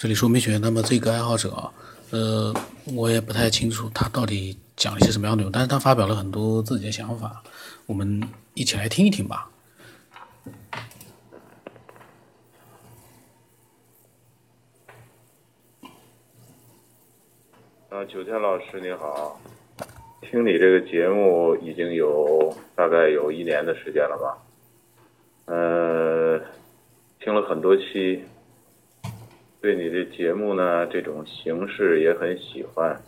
这里说美学，那么这个爱好者，呃，我也不太清楚他到底讲了一些什么样的内容，但是他发表了很多自己的想法，我们一起来听一听吧。啊，九天老师你好，听你这个节目已经有大概有一年的时间了吧？呃，听了很多期。对你的节目呢，这种形式也很喜欢。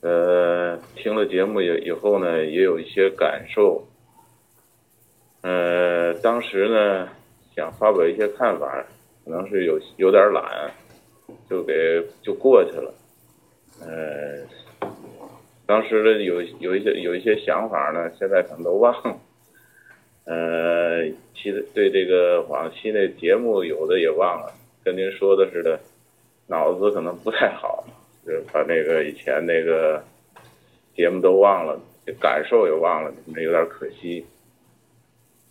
呃，听了节目以以后呢，也有一些感受。呃，当时呢，想发表一些看法，可能是有有点懒，就给就过去了。呃，当时的有有一些有一些想法呢，现在可能都忘了。呃，其实对这个往期的节目有的也忘了。跟您说的似的，脑子可能不太好，就把那个以前那个节目都忘了，感受也忘了，那有点可惜。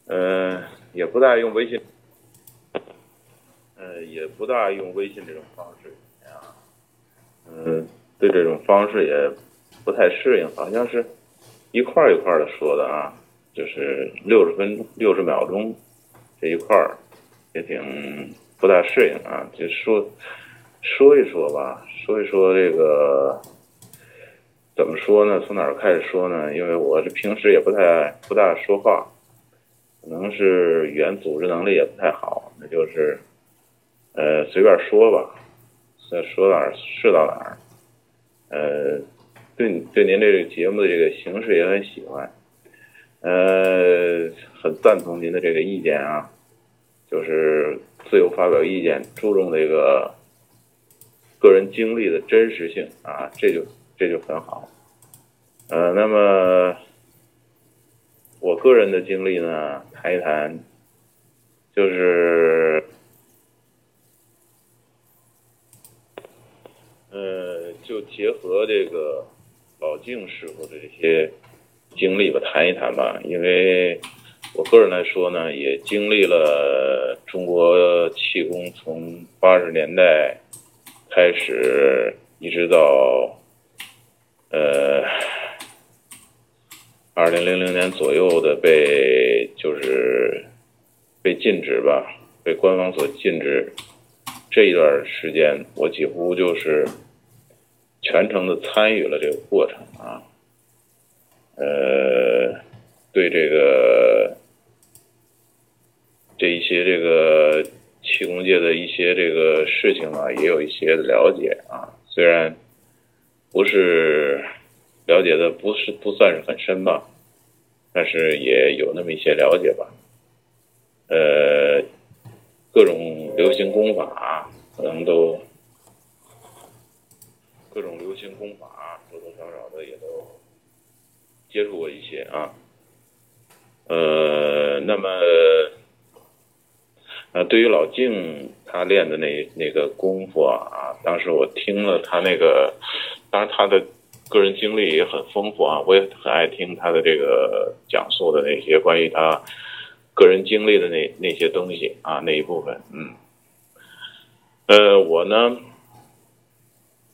嗯，也不大用微信，嗯，也不大用微信这种方式啊。嗯，对这种方式也不太适应，好像是一块一块的说的啊，就是六十分六十秒钟这一块儿也挺。不大适应啊，就说说一说吧，说一说这个怎么说呢？从哪儿开始说呢？因为我这平时也不太不大说话，可能是语言组织能力也不太好，那就是呃随便说吧，说说哪儿是到哪儿。呃，对对您这个节目的这个形式也很喜欢，呃，很赞同您的这个意见啊，就是。自由发表意见，注重这个个人经历的真实性啊，这就这就很好。呃，那么我个人的经历呢，谈一谈，就是呃，就结合这个老静师傅的这些经历吧，谈一谈吧，因为。我个人来说呢，也经历了中国气功从八十年代开始，一直到呃二零零零年左右的被就是被禁止吧，被官方所禁止这一段时间，我几乎就是全程的参与了这个过程啊，呃，对这个。这一些这个气功界的一些这个事情啊，也有一些了解啊，虽然不是了解的不是不算是很深吧，但是也有那么一些了解吧。呃，各种流行功法可能都，各种流行功法多多少少的也都接触过一些啊。呃，那么。啊，对于老静他练的那那个功夫啊，当时我听了他那个，当然他的个人经历也很丰富啊，我也很爱听他的这个讲述的那些关于他个人经历的那那些东西啊那一部分，嗯，呃，我呢，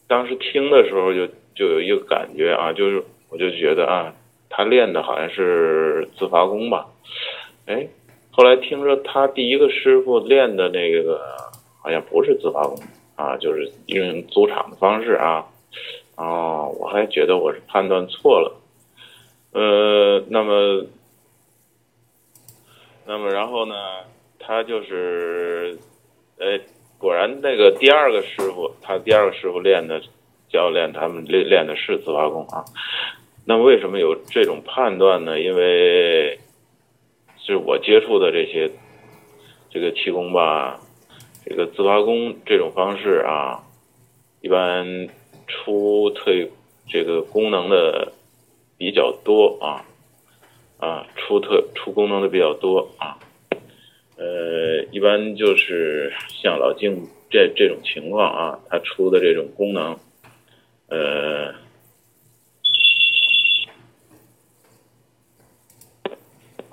当时听的时候就就有一个感觉啊，就是我就觉得啊，他练的好像是自发功吧，哎。后来听说他第一个师傅练的那个好像不是自发功啊，就是用租场的方式啊。哦，我还觉得我是判断错了。呃，那么，那么然后呢，他就是，哎，果然那个第二个师傅，他第二个师傅练的教练他们练练的是自发功啊。那为什么有这种判断呢？因为。就是我接触的这些，这个气功吧，这个自发功这种方式啊，一般出特这个功能的比较多啊，啊出特出功能的比较多啊，呃，一般就是像老静这这种情况啊，他出的这种功能，呃。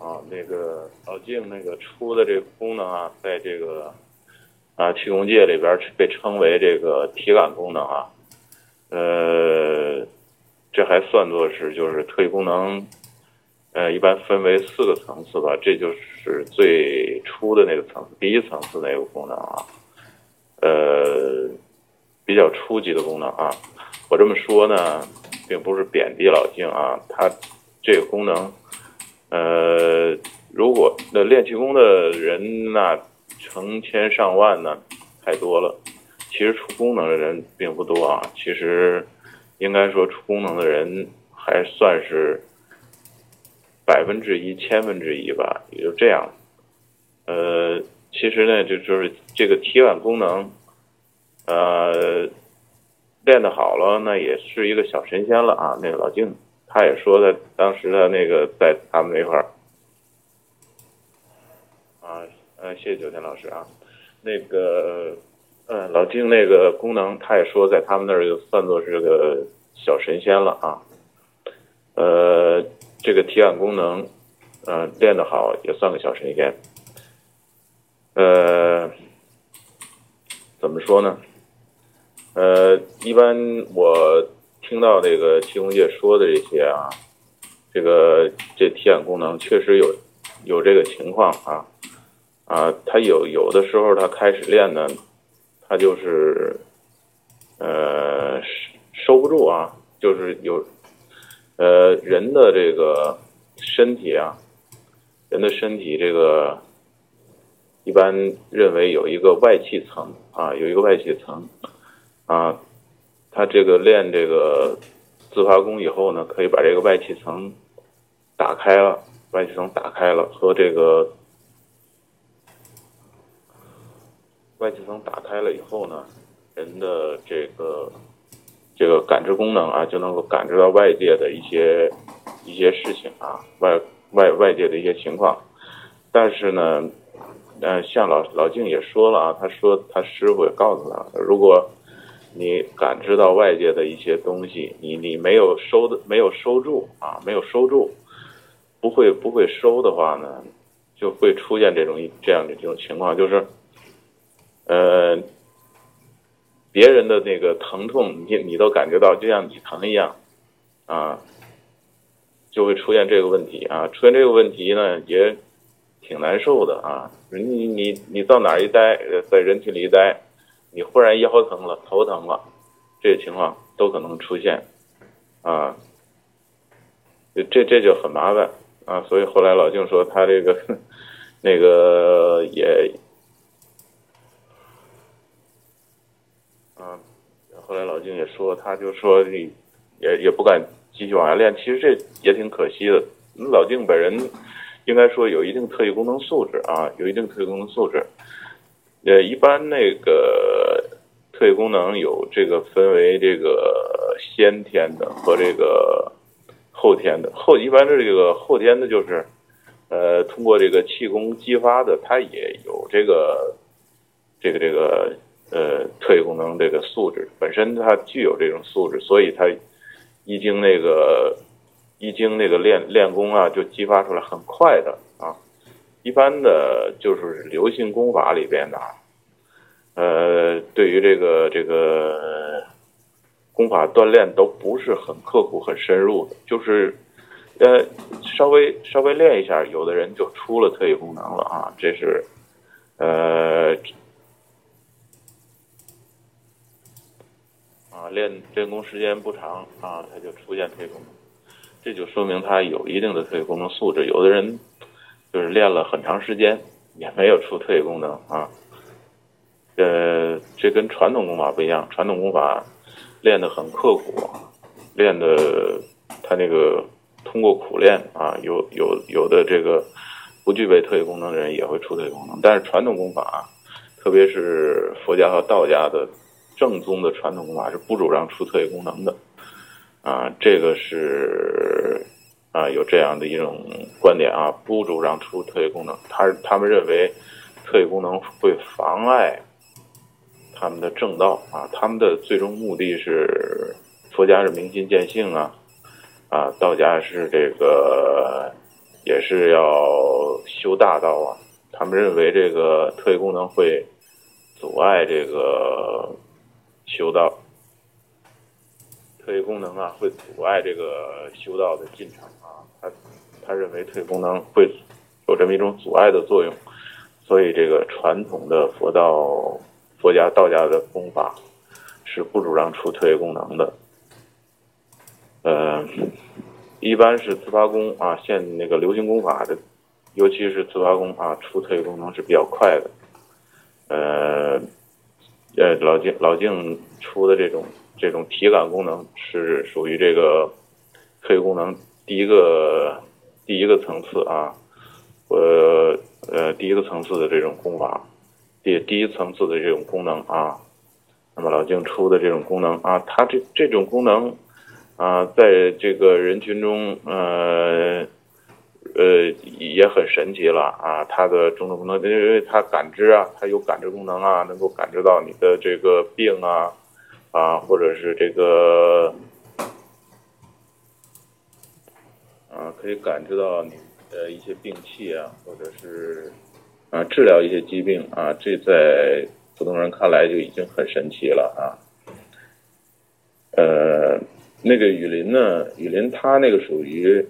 啊，那个老静那个出的这个功能啊，在这个啊，气功界里边被称为这个体感功能啊，呃，这还算作是就是特异功能，呃，一般分为四个层次吧，这就是最初的那个层次，第一层次那个功能啊，呃，比较初级的功能啊。我这么说呢，并不是贬低老静啊，他这个功能，呃，如果那练气功的人那。成千上万呢，太多了。其实出功能的人并不多啊。其实，应该说出功能的人还算是百分之一、千分之一吧，也就这样。呃，其实呢，就就是这个体感功能，呃，练得好了，那也是一个小神仙了啊。那个老静他也说的，当时的那个在他们那块儿。呃，谢谢九天老师啊，那个，呃，老金那个功能，他也说在他们那儿就算作是个小神仙了啊。呃，这个体感功能，呃，练得好也算个小神仙。呃，怎么说呢？呃，一般我听到这个气功界说的这些啊，这个这体感功能确实有有这个情况啊。啊，他有有的时候他开始练呢，他就是，呃，收不住啊，就是有，呃，人的这个身体啊，人的身体这个，一般认为有一个外气层啊，有一个外气层，啊，他这个练这个自发功以后呢，可以把这个外气层打开了，外气层打开了和这个。外气层打开了以后呢，人的这个这个感知功能啊，就能够感知到外界的一些一些事情啊，外外外界的一些情况。但是呢，呃，像老老静也说了啊，他说他师傅也告诉他，如果你感知到外界的一些东西，你你没有收的没有收住啊，没有收住，不会不会收的话呢，就会出现这种这样的这种情况，就是。呃，别人的那个疼痛，你你都感觉到，就像你疼一样，啊，就会出现这个问题啊。出现这个问题呢，也挺难受的啊。你你你到哪一待，在人群里一待，你忽然腰疼了、头疼了，这些情况都可能出现啊。这这就很麻烦啊。所以后来老静说，他这个那个也。后来老静也说，他就说你也也不敢继续往下练。其实这也挺可惜的。老静本人应该说有一定特异功能素质啊，有一定特异功能素质。呃，一般那个特异功能有这个分为这个先天的和这个后天的。后一般的这个后天的，就是呃通过这个气功激发的，它也有这个这个这个。呃，特异功能这个素质本身它具有这种素质，所以它一经那个一经那个练练功啊，就激发出来很快的啊。一般的就是流行功法里边的，呃，对于这个这个功法锻炼都不是很刻苦、很深入的，就是呃稍微稍微练一下，有的人就出了特异功能了啊。这是呃。啊，练练功时间不长啊，他就出现特异功能，这就说明他有一定的特异功能素质。有的人就是练了很长时间也没有出特异功能啊。呃，这跟传统功法不一样，传统功法练得很刻苦，练的他那个通过苦练啊，有有有的这个不具备特异功能的人也会出特异功能，但是传统功法，特别是佛家和道家的。正宗的传统功法是不主张出特异功能的，啊，这个是啊有这样的一种观点啊，不主张出特异功能，他他们认为特异功能会妨碍他们的正道啊，他们的最终目的是佛家是明心见性啊，啊，道家是这个也是要修大道啊，他们认为这个特异功能会。阻碍这个修道，特异功能啊会阻碍这个修道的进程。他认为特异功能会有这么一种阻碍的作用，所以这个传统的佛道、佛家、道家的功法是不主张出特异功能的。呃，一般是自发功啊，现那个流行功法的，尤其是自发功啊，出特异功能是比较快的。呃，呃，老静老静出的这种这种体感功能是属于这个特异功能第一个第一个层次啊，呃呃第一个层次的这种功法，第第一层次的这种功能啊。那么老静出的这种功能啊，它这这种功能。啊，在这个人群中，呃，呃，也很神奇了啊！它的种种功能，因为它感知啊，它有感知功能啊，能够感知到你的这个病啊，啊，或者是这个，啊，可以感知到你的一些病气啊，或者是啊，治疗一些疾病啊，这在普通人看来就已经很神奇了啊，呃。那个雨林呢？雨林它那个属于，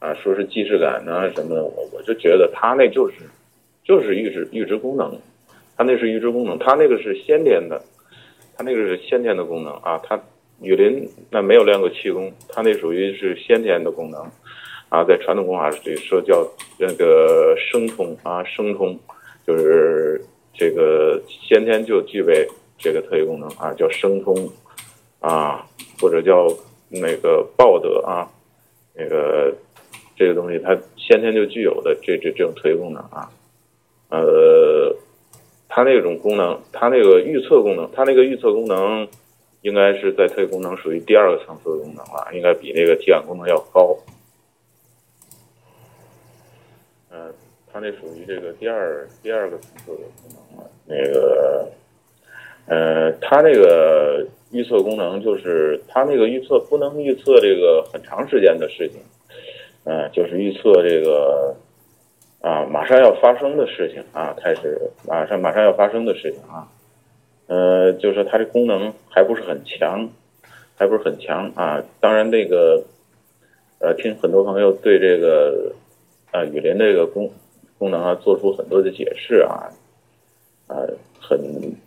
啊，说是既视感呢什么的，我我就觉得它那就是，就是预知预知功能，它那是预知功能，它那个是先天的，它那个是先天的功能啊。它雨林那没有练过气功，它那属于是先天的功能，啊，在传统功法里说叫那个生通啊，生通，就是这个先天就具备这个特异功能啊，叫生通，啊，或者叫。那个报德啊，那个这个东西它先天就具有的这这这种特异功能啊，呃，它那种功能，它那个预测功能，它那个预测功能应该是在特异功能属于第二个层次的功能了，应该比那个体感功能要高。嗯，它那属于这个第二第二个层次的功能了。那个，呃，它那个。预测功能就是它那个预测不能预测这个很长时间的事情，嗯，就是预测这个啊马上要发生的事情啊，开始马上马上要发生的事情啊，呃，就是它这功能还不是很强，还不是很强啊。当然那个呃，听很多朋友对这个啊雨林这个功功能啊做出很多的解释啊，啊，很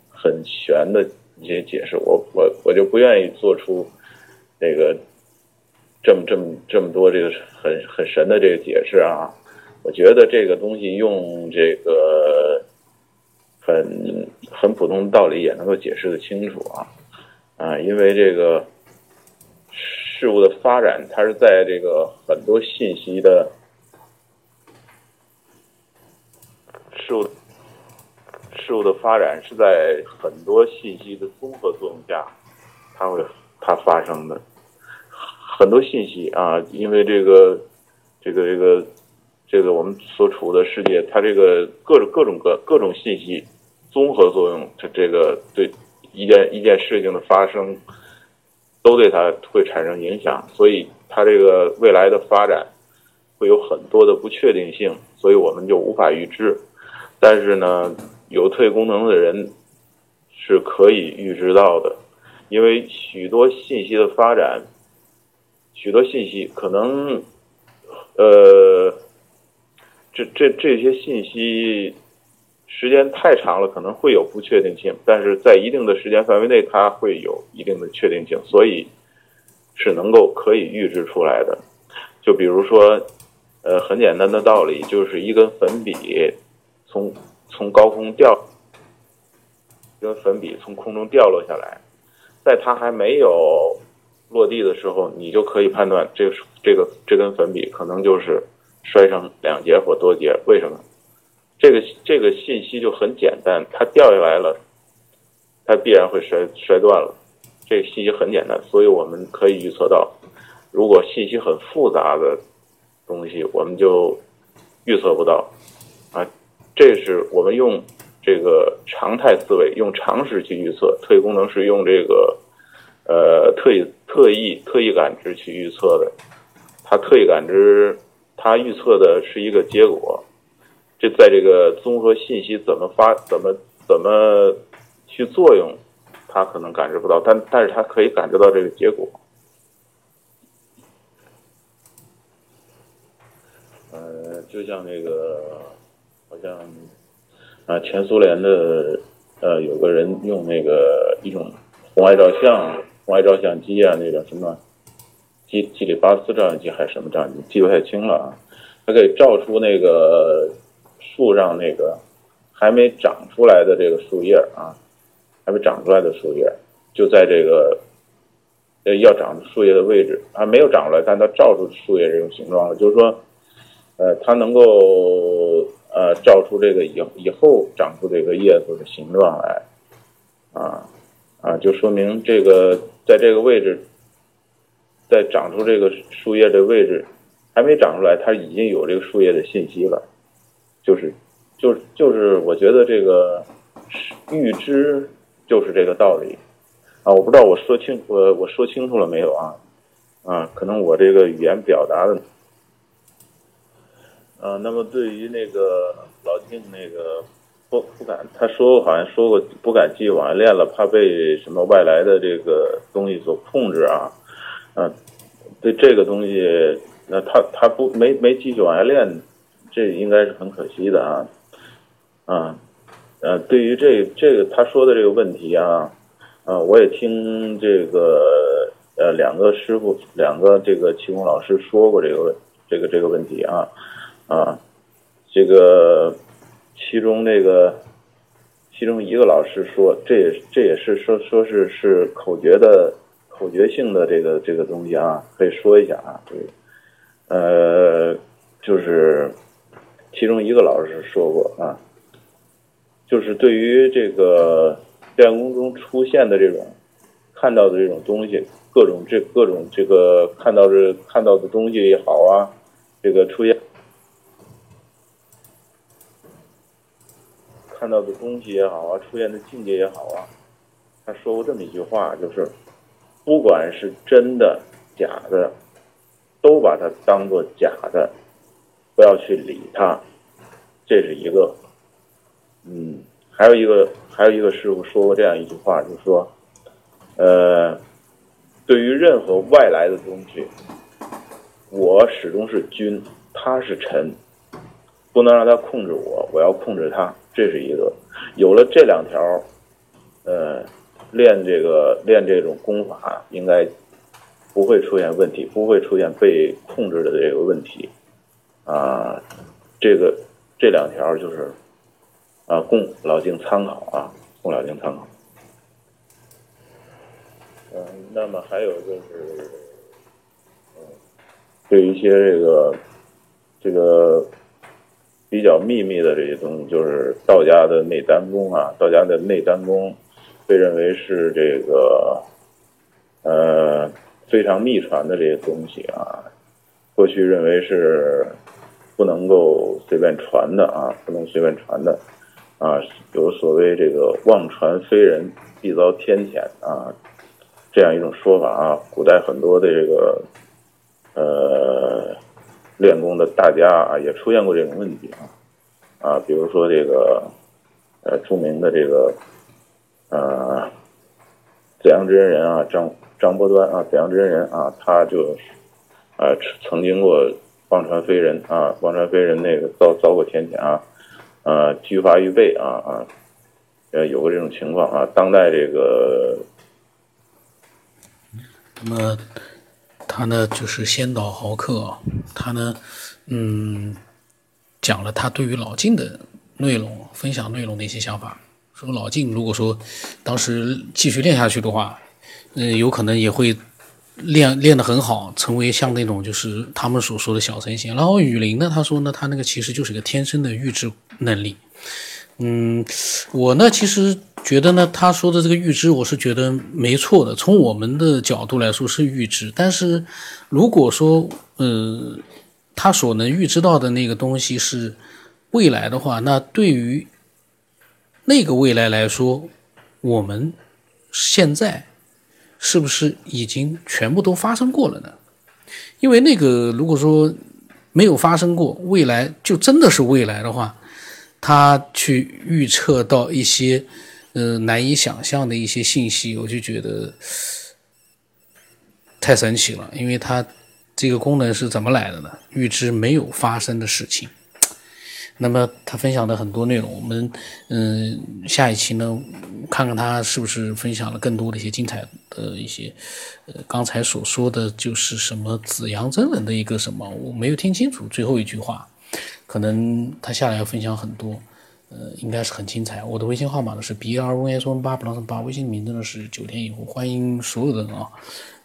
很玄的。一些解释，我我我就不愿意做出这个这么这么这么多这个很很神的这个解释啊！我觉得这个东西用这个很很普通的道理也能够解释的清楚啊啊！因为这个事物的发展，它是在这个很多信息的事物。事物的发展是在很多信息的综合作用下，它会它发生的很多信息啊，因为这个这个这个这个我们所处的世界，它这个各种各种各各种信息综合作用，它这个对一件一件事情的发生都对它会产生影响，所以它这个未来的发展会有很多的不确定性，所以我们就无法预知。但是呢。有特异功能的人是可以预知到的，因为许多信息的发展，许多信息可能，呃，这这这些信息时间太长了，可能会有不确定性，但是在一定的时间范围内，它会有一定的确定性，所以是能够可以预知出来的。就比如说，呃，很简单的道理，就是一根粉笔从。从高空掉，一根粉笔从空中掉落下来，在它还没有落地的时候，你就可以判断这个这个这根粉笔可能就是摔成两节或多节。为什么？这个这个信息就很简单，它掉下来了，它必然会摔摔断了。这个信息很简单，所以我们可以预测到，如果信息很复杂的东西，我们就预测不到。这是我们用这个常态思维，用常识去预测。特异功能是用这个呃特异特异特异感知去预测的。它特异感知，它预测的是一个结果。这在这个综合信息怎么发、怎么怎么去作用，他可能感知不到，但但是他可以感知到这个结果。呃，就像那个，好像啊，前苏联的呃，有个人用那个一种红外照相、红外照相机啊，那个什么基基里巴斯照相机还是什么照相机，记不太清了啊。它可以照出那个树上那个还没长出来的这个树叶啊，还没长出来的树叶，就在这个呃要长树叶的位置，还没有长出来，但它照出树叶这种形状了，就是说，呃，它能够呃照出这个以以后长出这个叶子的形状来，啊啊，就说明这个在这个位置，在长出这个树叶的位置。还没长出来，它已经有这个树叶的信息了，就是，就是，就是，我觉得这个预知就是这个道理啊！我不知道我说清我我说清楚了没有啊？啊，可能我这个语言表达的，啊，那么对于那个老静那个不不敢，他说好像说过不敢继续往下练了，怕被什么外来的这个东西所控制啊，嗯，对这个东西。那他他不没没继续往下练，这应该是很可惜的啊，啊，呃，对于这这个他说的这个问题啊，啊，我也听这个呃两个师傅两个这个气功老师说过这个问这个这个问题啊，啊，这个其中那个其中一个老师说，这也这也是说说是是口诀的口诀性的这个这个东西啊，可以说一下啊，对。呃，就是其中一个老师说过啊，就是对于这个练功中出现的这种看到的这种东西，各种这各种这个看到的看到的东西也好啊，这个出现看到的东西也好啊，出现的境界也好啊，他说过这么一句话，就是不管是真的假的。都把它当做假的，不要去理它，这是一个。嗯，还有一个，还有一个师傅说过这样一句话，就是说，呃，对于任何外来的东西，我始终是君，他是臣，不能让他控制我，我要控制他，这是一个。有了这两条，呃，练这个练这种功法应该。不会出现问题，不会出现被控制的这个问题，啊，这个这两条就是啊，供老静参考啊，供老静参考。嗯，那么还有就是，嗯，对一些这个这个比较秘密的这些东西，就是道家的内丹功啊，道家的内丹功被认为是这个，呃。非常秘传的这些东西啊，过去认为是不能够随便传的啊，不能随便传的啊，有所谓这个妄传非人必遭天谴啊，这样一种说法啊。古代很多的这个呃练功的大家啊，也出现过这种问题啊啊，比如说这个呃著名的这个呃紫阳真人啊张。张伯端啊，紫阳真人啊，他就啊曾经过妄传飞人啊，妄传飞人那个遭遭过天谴啊，呃拘罚于背啊啊，呃有过这种情况啊。当代这个，那么他呢就是先导豪客，他呢嗯讲了他对于老晋的内容分享内容的一些想法，说老晋如果说当时继续练下去的话。嗯，有可能也会练练得很好，成为像那种就是他们所说的小神仙。然后雨林呢，他说呢，他那个其实就是一个天生的预知能力。嗯，我呢其实觉得呢，他说的这个预知，我是觉得没错的。从我们的角度来说是预知，但是如果说呃，他所能预知到的那个东西是未来的话，那对于那个未来来说，我们现在。是不是已经全部都发生过了呢？因为那个如果说没有发生过，未来就真的是未来的话，他去预测到一些呃难以想象的一些信息，我就觉得太神奇了，因为它这个功能是怎么来的呢？预知没有发生的事情。那么他分享的很多内容，我们嗯下一期呢，看看他是不是分享了更多的一些精彩的一些，呃刚才所说的就是什么紫阳真人的一个什么，我没有听清楚最后一句话，可能他下来要分享很多，呃应该是很精彩。我的微信号码呢是 b r o s o n 八 plus 八，微信名字呢是九天以后，欢迎所有的人啊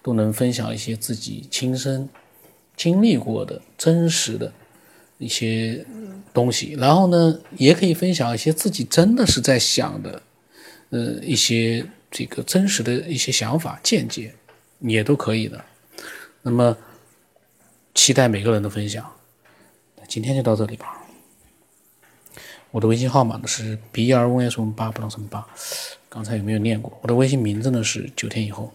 都能分享一些自己亲身经历过的真实的。一些东西，然后呢，也可以分享一些自己真的是在想的，呃，一些这个真实的一些想法、见解，也都可以的。那么，期待每个人的分享。今天就到这里吧。我的微信号码呢是 b r o s 八不能什么八，刚才有没有念过？我的微信名字呢是九天以后。